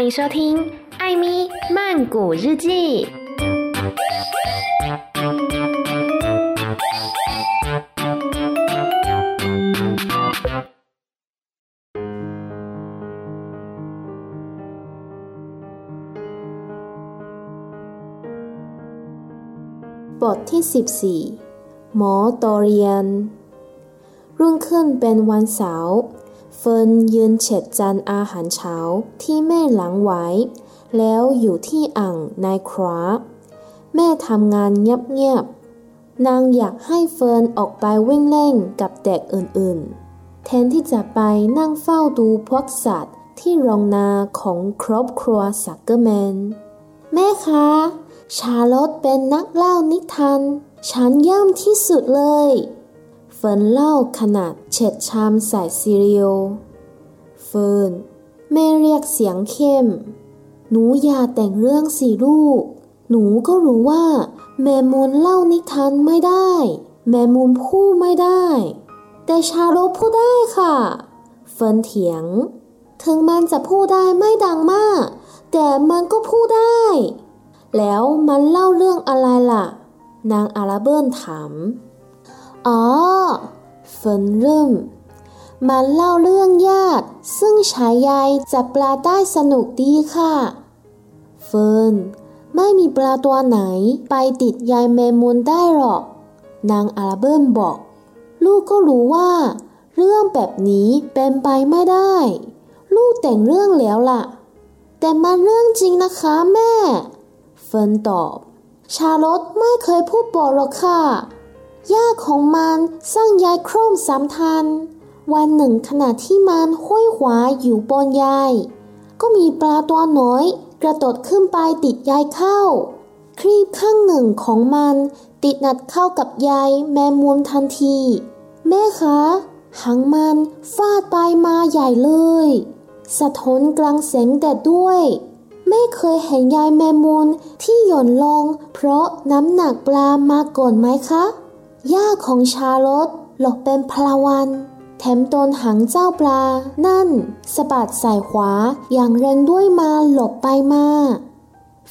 欢迎收听《艾咪曼谷日记》。บทที่ 14 หมอตอเรียน รุ่งขึ้นเป็นวันเสาร์ เฟิร์นยืนเช็ดจานอาหารเช้าที่แม่หลังไว้ แล้วอยู่ที่อ่างในคราแม่ทำงานเงียบๆ นางอยากให้เฟิร์นออกไปวิ่งเล่นกับเด็กอื่นๆ แทนที่จะไปนั่งเฝ้าดูพวกสัตว์ที่โรงนาของครอบครัวสักเกอร์แมน แม่คะ ชาลอตเป็นนักเล่านิทาน ฉันย่ำที่สุดเลย เฟิร์นเล่าขณะเช็ดชามใส่ซีเรียลเฟิร์นแม่เรียกเสียงเข้ม หนูอย่าแต่งเรื่องสิลูก หนูก็รู้ว่า แมงมุมเล่านิทานไม่ได้ แมงมุมพูดไม่ได้ แต่ชาร์ล็อตพูดได้ค่ะ เฟิร์นเถียง ถึงมันจะพูดได้ไม่ดังมาก แต่มันก็พูดได้ แล้วมันเล่าเรื่องอะไรล่ะ นางอาราเบิร์นถาม อ๋อเฟิร์นเริ่มมันเล่าเรื่องญาติ ซึ่งใช้ใยจับปลาได้สนุกดีค่ะ เฟิร์นไม่มีปลาตัวไหนไปติดใยแมงมุมได้หรอก นางอาราเบิร์นบอก ลูกก็รู้ว่า เรื่องแบบนี้เป็นไปไม่ได้ ลูกแต่งเรื่องแล้วล่ะ แต่มันเรื่องจริงนะคะแม่ เฟิร์นตอบ ชาลอตไม่เคยพูดบอกหรอกค่ะ ย่าของมันสร้างยายโครมสามทัน วันหนึ่งขณะที่มันห้อยขวาอยู่บนยาย ก็มีปลาตัวน้อย กระโดดขึ้นไปติดยายเข้า ครีบข้างหนึ่งของมันติดนัดเข้ากับยายแมมูลทันที แม่คะหางมันฟาดไปมาใหญ่เลย สะท้อนกลางแสงแดดด้วย ไม่เคยเห็นยายแมมูลที่หย่อนลงเพราะน้ำหนักปลามาก่อนไหมคะ ย่าของชาลอตหลอกเป็นพลาวัน แถมตนหางเจ้าปลา นั่นสะบัดใส่ขวาอย่างแรงด้วยมาหลบไปมา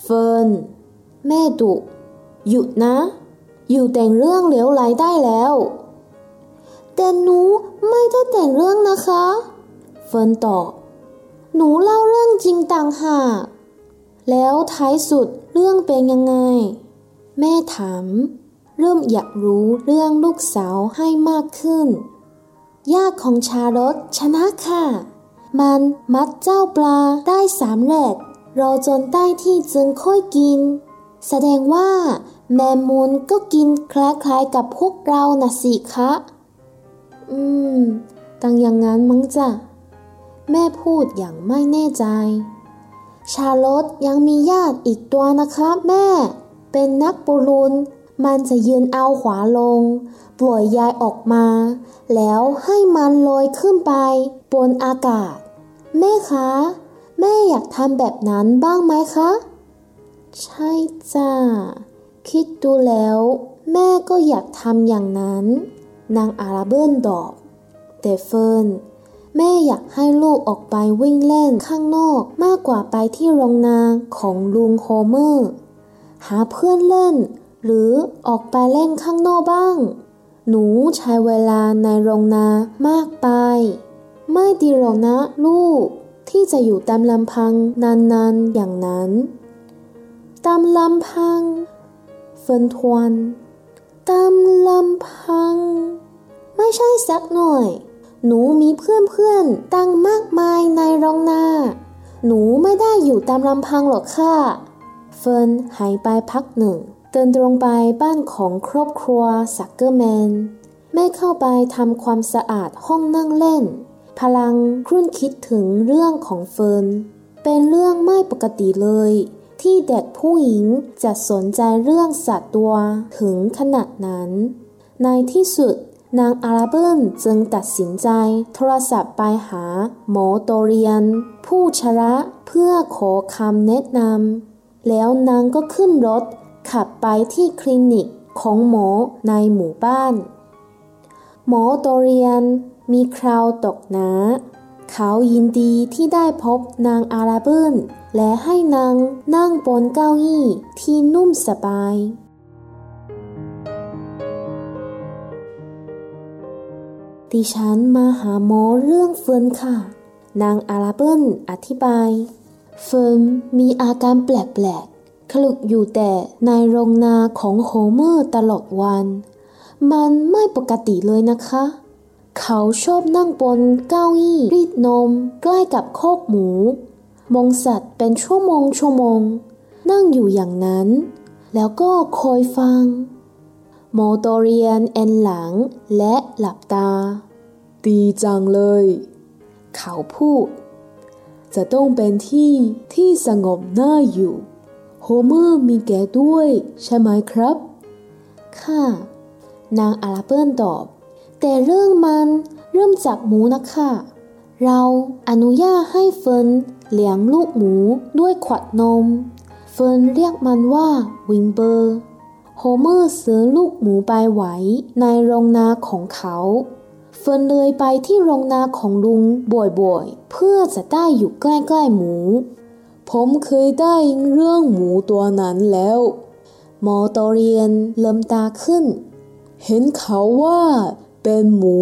เฟิร์นแม่ดุหยุดนะ อยู่แต่งเรื่องเหลวไหลได้แล้ว แต่หนูไม่ได้แต่งเรื่องนะคะ เฟิร์นตอบหนูเล่าเรื่องจริงต่างหากแล้วท้ายสุดเรื่องเป็นยังไง แม่ถาม เริ่มอยากรู้เรื่องลูกสาวให้มากขึ้นญาติของชาลอตชนะค่ะ มันมัดเจ้าปลาได้สามเร็จรอจนได้ที่จึงค่อยกิน แสดงว่า แมมูลก็กินคล้ายๆกับพวกเราน่ะสิคะ อืมตังอย่างนั้นมั้งจ้ะ แม่พูดอย่างไม่แน่ใจ ชาลอตยังมีญาติอีกตัวนะคะแม่ เป็นนักบุรุน มันจะยืนเอาขวาลง ปล่อยยายออกมา แล้วให้มันลอยขึ้นไป บนอากาศ แม่คะ แม่อยากทำแบบนั้นบ้างไหมคะ ใช่จ้า คิดดูแล้ว แม่ก็อยากทำอย่างนั้น นางอาราเบิร์นตอบ แต่เฟิร์นแม่อยากให้ลูกออกไปวิ่งเล่นข้างนอกมากกว่าไปที่โรงนาของลุงโฮเมอร์ หาเพื่อนเล่น หรือออกไปเล่นข้างนอกบ้าง หนูใช้เวลาในโรงนามากไป ไม่ดีหรอกนะลูก ที่จะอยู่ตามลำพังนานๆอย่างนั้น ตามลำพัง เฟิร์นทวนตามลำพัง ไม่ใช่สักหน่อย หนูมีเพื่อนๆตั้งมากมายในโรงนาหนูไม่ได้อยู่ตามลำพังหรอกค่ะ เฟิร์นหายไปพักหนึ่ง เดินตรงไปบ้านของครอบครัวสักเกอร์แมนแม่เข้าไปทำความสะอาดห้องนั่งเล่น พลังครุ่นคิดถึงเรื่องของเฟิร์นเป็นเรื่องไม่ปกติเลย ที่เด็กผู้หญิงจะสนใจเรื่องสัตว์ตัวถึงขนาดนั้น ในที่สุดนางอาราเบิลจึงตัดสินใจโทรศัพท์ไปหาหมอโตเรียน ผู้ชระเพื่อขอคำแนะนำแล้วนางก็ขึ้นรถ ขับไปที่คลินิกของหมอในหมู่บ้าน หมอโตเรียนมีคราวตกหนา เขายินดีที่ได้พบนางอาราเบิลและให้นางนั่งบนเก้าอี้ที่นุ่มสบาย ดิฉันมาหาหมอเรื่องเฟินค่ะ นางอาราเบิลอธิบาย เฟิร์นมีอาการแปลก คลุกอยู่แต่ในโรงนาของโฮเมอร์ตลอดวัน มันไม่ปกติเลยนะคะ เขาชอบนั่งบนเก้าอี้รีดนมใกล้กับคอกหมู มองสัตว์เป็นชั่วโมงชั่วโมง นั่งอยู่อย่างนั้น แล้วก็คอยฟัง หมอดอเรียนเอนหลังและหลับตา ดีจังเลย เขาพูด จะต้องเป็นที่ที่สงบน่าอยู่ โฮเมอร์มีแกะด้วย ใช่ไหมครับ ค่ะ นางอาราเบิลตอบ แต่เรื่องมันเริ่มจากหมูนะคะ เราอนุญาตให้เฟิร์นเลี้ยงลูกหมูด้วยขวดนม เฟิร์นเรียกมันว่าวิลเบอร์ โฮเมอร์ซื้อลูกหมูไปไว้ในโรงนาของเขาเฟินเลยไปที่โรงนาของลุงบ่อยๆ เพื่อจะได้อยู่ใกล้ๆหมู ผมเคยได้ยินเรื่องหมูตัวนั้นแล้วมอโตเรียนเลิมตาขึ้น เห็นเขาว่าเป็นหมู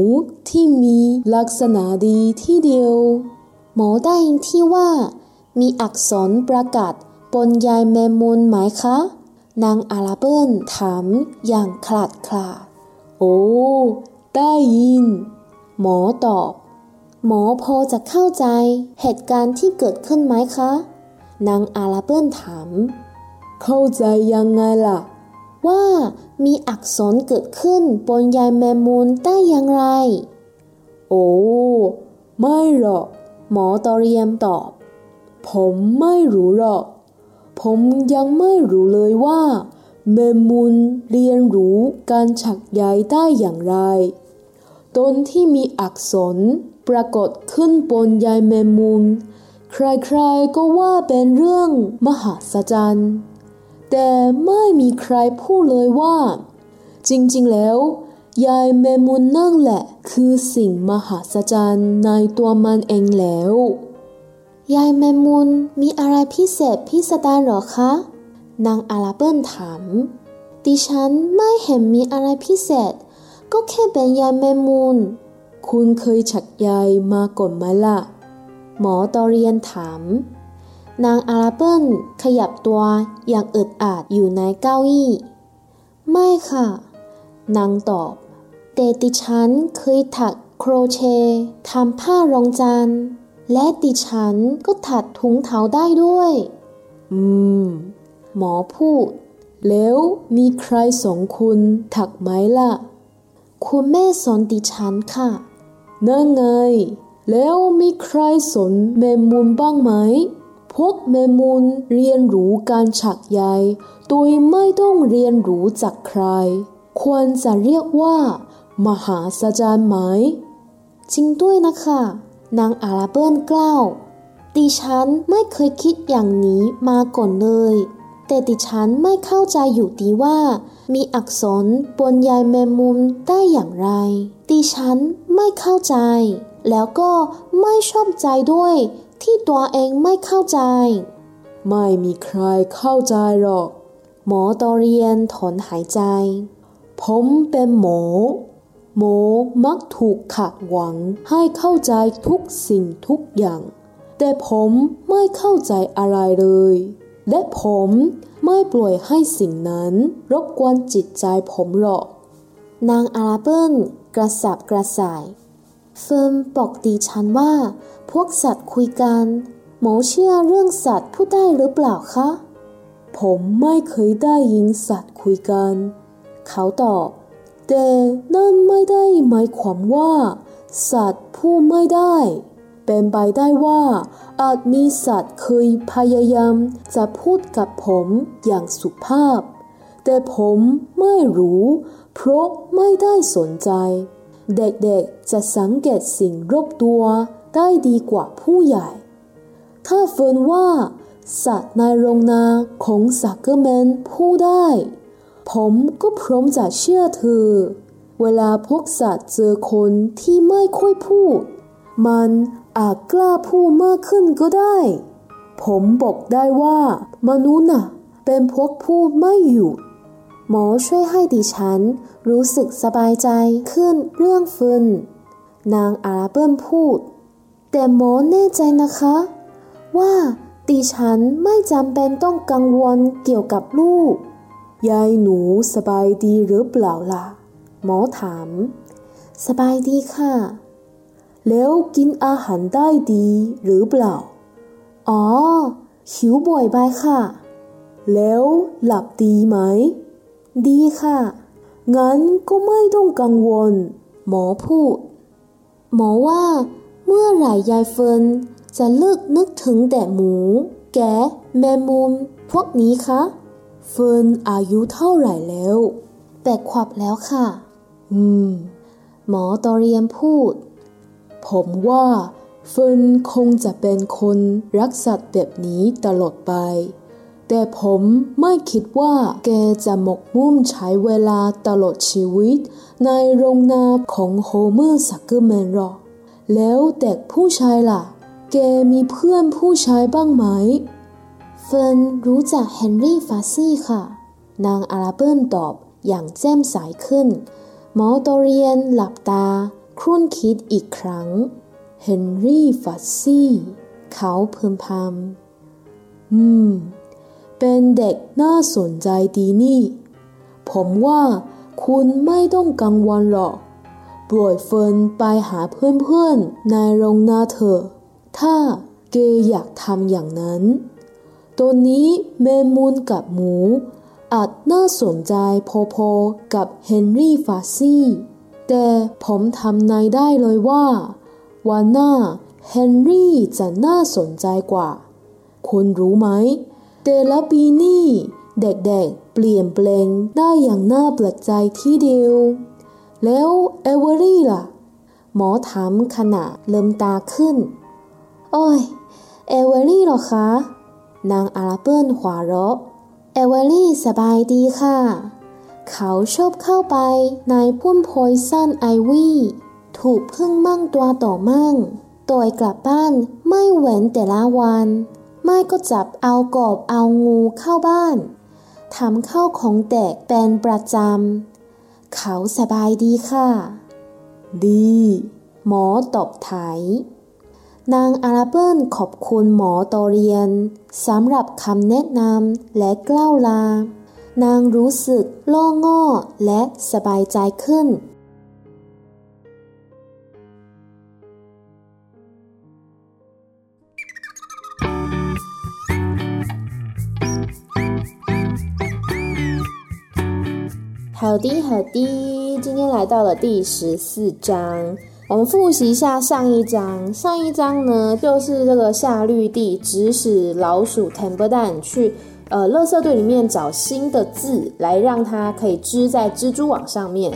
ที่มีลักษณะดีที่เดียว หมอได้ยินที่ว่า มีอักษรประกาศบนยายแมมมูลไหมคะ นางอาราเบิลถามอย่างขลาดคลาดโอ้ ได้ยิน หมอตอบ หมอพอจะเข้าใจเหตุการณ์ที่เกิดขึ้นไหมคะ นางอาราเบิลถาม เข้าใจยังไงล่ะ ว่ามีอักษรเกิดขึ้นบนยายแมมมูลได้อย่างไร โอ้ ไม่หรอก หมอตอเรียมตอบ ผมไม่รู้หรอก ผมยังไม่รู้เลยว่าเมมมุนเรียนรู้การฉักใยได้อย่างไร ต้นที่มีอักษรปรากฏขึ้นบนยายแมมมุน ใครๆก็ว่าเป็นเรื่องมหัศจรรย์ แต่ไม่มีใครพูดเลยว่า จริงๆแล้ว ยายแมมมุนนั่นแหละ คือสิ่งมหัศจรรย์ในตัวมันเองแล้ว ยายแมมมูลมีอะไรพิเศษพิสดารหรอคะ นางอาราเบิลถาม ดิฉันไม่เห็นมีอะไรพิเศษ ก็แค่เป็นยายแมมมูลคุณเคยฉักใยมาก่อนไหมล่ะ หมอตอเรียนถาม นางอาราเบิลขยับตัวอย่างอึดอัดอยู่ในเก้าอี้ ไม่ค่ะ นางตอบแต่ดิฉันเคยถักโครเชต์ทำผ้ารองจานและดิฉันก็ถัดถุงเท้าได้ด้วย อืม หมอพูด แล้วมีใครสองคุณถักไหมล่ะ คุณแม่สอนดิฉันค่ะ นั่นไง แล้วมีใครสนเมมูลบ้างไหม พวกเมมูลเรียนรู้การฉักใยโดยไม่ต้องเรียนรู้จากใคร ควรจะเรียกว่า มหาศจรรย์ไหม จริงด้วยนะคะ นางอาราเบิลกล่าว ดิฉันไม่เคยคิดอย่างนี้มาก่อนเลย แต่ดิฉันไม่เข้าใจอยู่ดีว่า มีอักษรบนยายแมมมุมได้อย่างไร ดิฉันไม่เข้าใจ แล้วก็ไม่ชอบใจด้วย ที่ตัวเองไม่เข้าใจ ไม่มีใครเข้าใจหรอก หมอตอเรียนถอนหายใจ ผมเป็นหมอ หมอมักถูกขัดหวังให้เข้าใจทุกสิ่งทุกอย่าง แต่ผมไม่เข้าใจอะไรเลย และผมไม่ปล่อยให้สิ่งนั้น รบกวนจิตใจผมหรอก นางอาราเบิลกระสับกระส่าย เฟิร์มบอกดิฉันว่า พวกสัตว์คุยกัน หมอเชื่อเรื่องสัตว์พูดได้หรือเปล่าคะ ผมไม่เคยได้ยินสัตว์คุยกัน เขาตอบ แต่นั่นไม่ได้หมายความว่า สัตว์พูดไม่ได้ เป็นไปได้ว่าอาจมีสัตว์เคยพยายามจะพูดกับผมอย่างสุภาพ แต่ผมไม่รู้ เพราะไม่ได้สนใจ เด็กๆจะสังเกตสิ่งรอบตัวได้ดีกว่าผู้ใหญ่ ถ้าเฟินว่า สัตว์ในโรงนาของสักเกอร์แมนพูดได้ ผมก็พร้อมจะเชื่อเธอ เวลาพวกสัตว์เจอคนที่ไม่ค่อยพูด มันอาจกล้าพูดมากขึ้นก็ได้ ผมบอกได้ว่ามนุษย์น่ะ เป็นพวกพูดไม่หยุด หมอช่วยให้ดิฉัน รู้สึกสบายใจขึ้นเรื่องฟืนนางอาราเบิลพูด แต่หมอแน่ใจนะคะ ว่าดิฉันไม่จำเป็นต้องกังวลเกี่ยวกับลูก ยายหนูสบายดีหรือเปล่าล่ะ หมอถาม สบายดีค่ะ แล้วกินอาหารได้ดีหรือเปล่า อ๋อหิวบ่อยไปค่ะ แล้วหลับดีไหม ดีค่ะ งั้นก็ไม่ต้องกังวล หมอพูด หมอว่า เมื่อไหร่ยายเฟินจะเลิกนึกถึงแต่หมู แกแมมมุม พวกนี้คะ เฟินอายุเท่าไหร่แล้วแปดขวบแล้วค่ะ อืม หมอดอเรียนพูด ผมว่าเฟิร์นคงจะเป็นคนรักสัตว์แบบนี้ตลอดไป แต่ผมไม่คิดว่าแกจะหมกมุ่นใช้เวลาตลอดชีวิต ในโรงนาของโฮเมอร์สักเกอร์แมนหรอก แล้วเด็กผู้ชายล่ะ แกมีเพื่อนผู้ชายบ้างไหม เฟิร์นรู้จักเฮนรี่ฟาซี่ค่ะ นางอาราเบิลตอบอย่างแจ่มใสขึ้น หมอดอเรียนหลับตา ครุ่นคิดอีกครั้ง เฮนรี่ฟาซี่ เขาพึมพำอืม เป็นเด็กน่าสนใจดีนี่ ผมว่าคุณไม่ต้องกังวลหรอกปล่อยเฟิร์นไปหาเพื่อนๆในโรงนาเถอะ ถ้าแกอยากทำอย่างนั้น ตัวนี้เมมูนกับหมู อาจน่าสนใจพอๆกับเฮนรี่ฟาซี่ แต่ผมทำนายได้เลยว่า วันหน้าเฮนรี่จะน่าสนใจกว่า คุณรู้ไหม แต่ละปีนี้เด็กๆเปลี่ยนแปลงได้อย่างน่าแปลกใจที่เดียว แล้วเอเวอรี่ล่ะ หมอถามขณะเลิมตาขึ้น โอ้ย เอเวอรี่หรอคะ นางอาราเบิลหัวเราะ เอเวอรี่สบายดีค่ะ เขาชอบเข้าไปในพุ่ม poison ivy ถูกผึ้งมั่งตัวต่อมั่งต่อยกลับบ้านไม่เว้นแต่ละวัน ไม่ก็จับเอากบเอางูเข้าบ้านทำข้าวของแตกเป็นประจำ เขาสบายดีค่ะ ดี หมอตอบไถนางอาราเบิลขอบคุณหมอตอเรียนสำหรับคำแนะนำและกล้าวลา นางรู้สึกโล่งง่อและสบายใจขึ้น 好的，好的，今天来到了第十四章。我们复习一下上一章，上一章呢就是这个夏绿蒂指使老鼠 t e m p e r 蛋去呃，垃圾堆里面找新的字来让它可以织在蜘蛛网上面。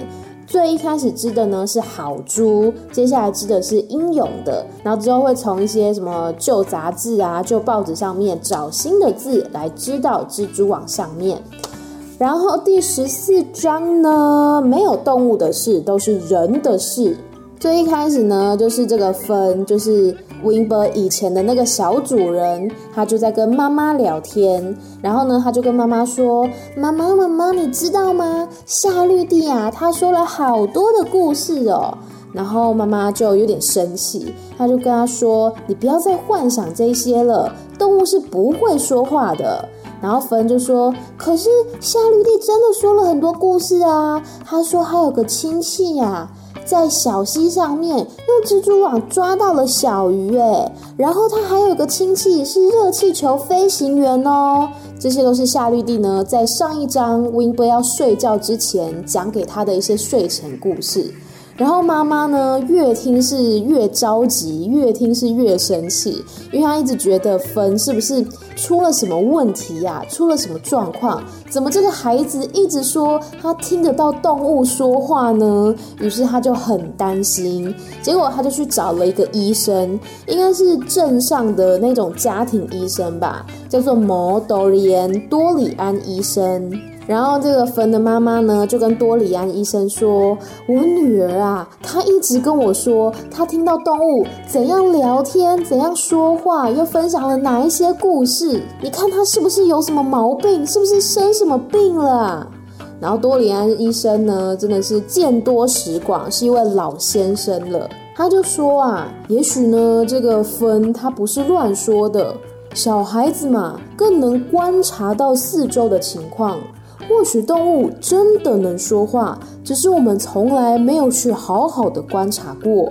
最一开始织的呢是好猪，接下来织的是英勇的，然后之后会从一些什么旧杂志啊、旧报纸上面找新的字来织到蜘蛛网上面。然后第十四章呢没有动物的事，都是人的事。最一开始呢，就是这个分，就是 Wimber 以前的那个小主人，他就在跟妈妈聊天。然后呢，他就跟妈妈说：“妈妈，妈妈，你知道吗？夏绿蒂啊，他说了好多的故事哦。”然后妈妈就有点生气，他就跟他说：“你不要再幻想这些了，动物是不会说话的。”然后芬就说：“可是夏绿蒂真的说了很多故事啊，他说还有个亲戚呀。”在小溪上面用蜘蛛网抓到了小鱼，哎，然后他还有个亲戚是热气球飞行员哦，这些都是夏绿蒂呢在上一章 Winbo 要睡觉之前讲给他的一些睡前故事。然后妈妈呢，越听是越着急，越听是越生气，因为她一直觉得芬是不是出了什么问题呀？出了什么状况？怎么这个孩子一直说他听得到动物说话呢？于是他就很担心，结果他就去找了一个医生，应该是镇上的那种家庭医生吧，叫做摩多里安多里安医生。然后这个芬的妈妈呢，就跟多里安医生说：“我女儿啊，她一直跟我说，她听到动物怎样聊天、怎样说话，又分享了哪一些故事。你看她是不是有什么毛病？是不是生什么病了？”然后多里安医生呢，真的是见多识广，是一位老先生了。他就说啊，也许呢，这个芬他不是乱说的，小孩子嘛，更能观察到四周的情况。或许动物真的能说话，只是我们从来没有去好好的观察过。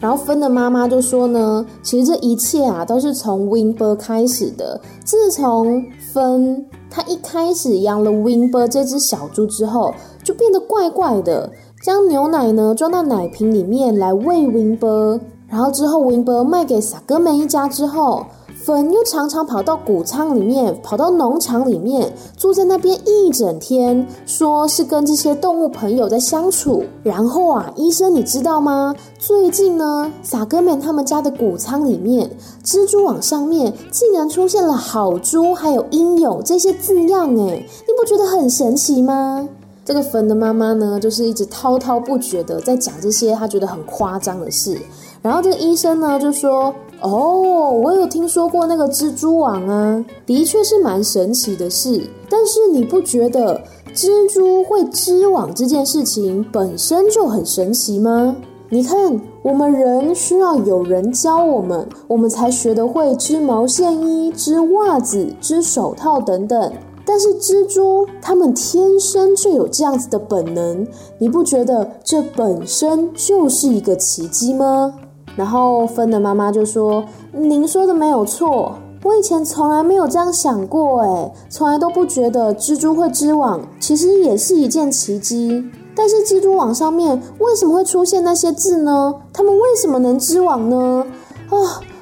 然后芬的妈妈就说呢，其实这一切啊，都是从 Winber 开始的。自从芬他一开始养了 Winber 这只小猪之后，就变得怪怪的，将牛奶呢装到奶瓶里面来喂 Winber，然后之后 Winber 卖给萨哥梅一家之后。粉又常常跑到谷仓里面，跑到农场里面，住在那边一整天，说是跟这些动物朋友在相处。然后啊，医生你知道吗？最近呢，萨哥们他们家的谷仓里面，蜘蛛网上面竟然出现了“好猪”还有“英勇”这些字样，哎，你不觉得很神奇吗？这个粉的妈妈呢，就是一直滔滔不绝的在讲这些她觉得很夸张的事。然后这个医生呢，就说。哦，我有听说过那个蜘蛛网啊，的确是蛮神奇的事。但是你不觉得蜘蛛会织网这件事情本身就很神奇吗？你看，我们人需要有人教我们，我们才学得会织毛线衣、织袜子、织手套等等。但是蜘蛛它们天生就有这样子的本能，你不觉得这本身就是一个奇迹吗？然后芬的妈妈就说：“您说的没有错，我以前从来没有这样想过，哎，从来都不觉得蜘蛛会织网，其实也是一件奇迹。但是蜘蛛网上面为什么会出现那些字呢？它们为什么能织网呢？啊，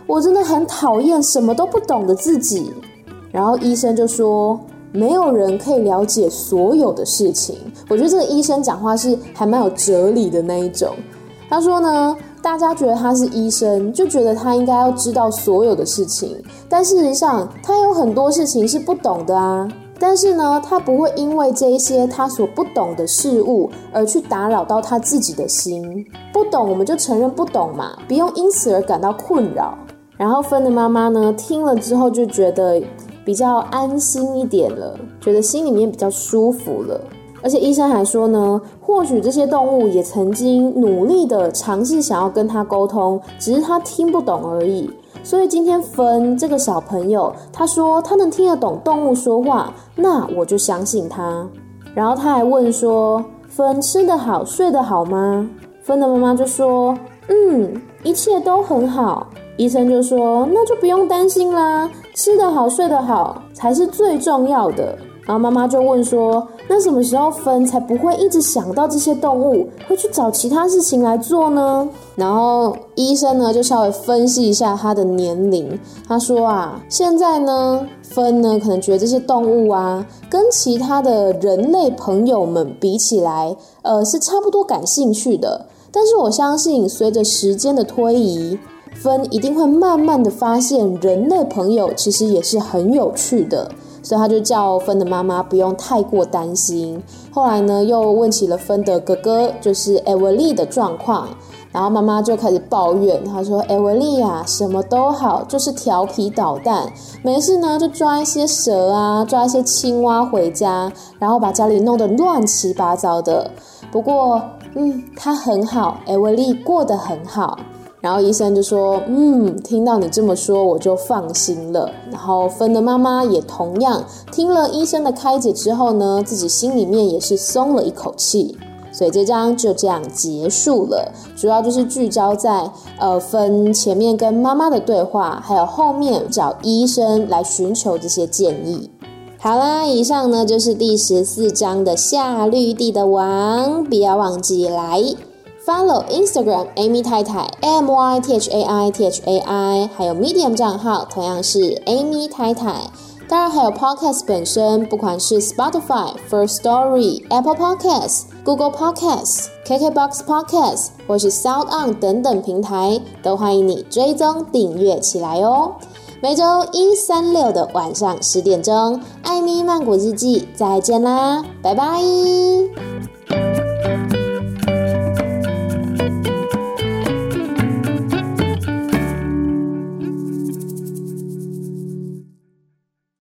我真的很讨厌什么都不懂的自己。”然后医生就说：“没有人可以了解所有的事情。”我觉得这个医生讲话是还蛮有哲理的那一种。他说呢。大家觉得他是医生，就觉得他应该要知道所有的事情，但事实上他有很多事情是不懂的啊。但是呢，他不会因为这些他所不懂的事物而去打扰到他自己的心。不懂我们就承认不懂嘛，不用因此而感到困扰。然后芬的妈妈呢，听了之后就觉得比较安心一点了，觉得心里面比较舒服了。而且医生还说呢，或许这些动物也曾经努力的尝试想要跟他沟通，只是他听不懂而已。所以今天芬这个小朋友，他说他能听得懂动物说话，那我就相信他。然后他还问说，芬吃得好，睡得好吗？芬的妈妈就说，嗯，一切都很好。医生就说，那就不用担心啦，吃得好，睡得好才是最重要的。然后妈妈就问说：“那什么时候分才不会一直想到这些动物，会去找其他事情来做呢？”然后医生呢就稍微分析一下他的年龄，他说啊，现在呢分呢可能觉得这些动物啊跟其他的人类朋友们比起来，呃是差不多感兴趣的。但是我相信随着时间的推移，分一定会慢慢的发现人类朋友其实也是很有趣的。所以他就叫芬的妈妈不用太过担心。后来呢，又问起了芬的哥哥，就是艾维利的状况。然后妈妈就开始抱怨，她说：“艾维利呀，什么都好，就是调皮捣蛋，没事呢就抓一些蛇啊，抓一些青蛙回家，然后把家里弄得乱七八糟的。不过，嗯，他很好，艾维利过得很好。”然后医生就说：“嗯，听到你这么说，我就放心了。”然后芬的妈妈也同样听了医生的开解之后呢，自己心里面也是松了一口气。所以这章就这样结束了，主要就是聚焦在呃芬前面跟妈妈的对话，还有后面找医生来寻求这些建议。好啦，以上呢就是第十四章的夏绿蒂的王，不要忘记来。Follow Instagram Amy 太太 M Y T H A I T H A I，还有 Medium 账号同样是 Amy 太太。当然还有 Podcast 本身，不管是 Spotify、First Story、Apple Podcasts、Google Podcasts、KKBox Podcasts 或是 Sound On 等等平台，都欢迎你追踪订阅起来哦。每周一、三、六的晚上十点钟，艾咪曼谷日记，再见啦，拜拜。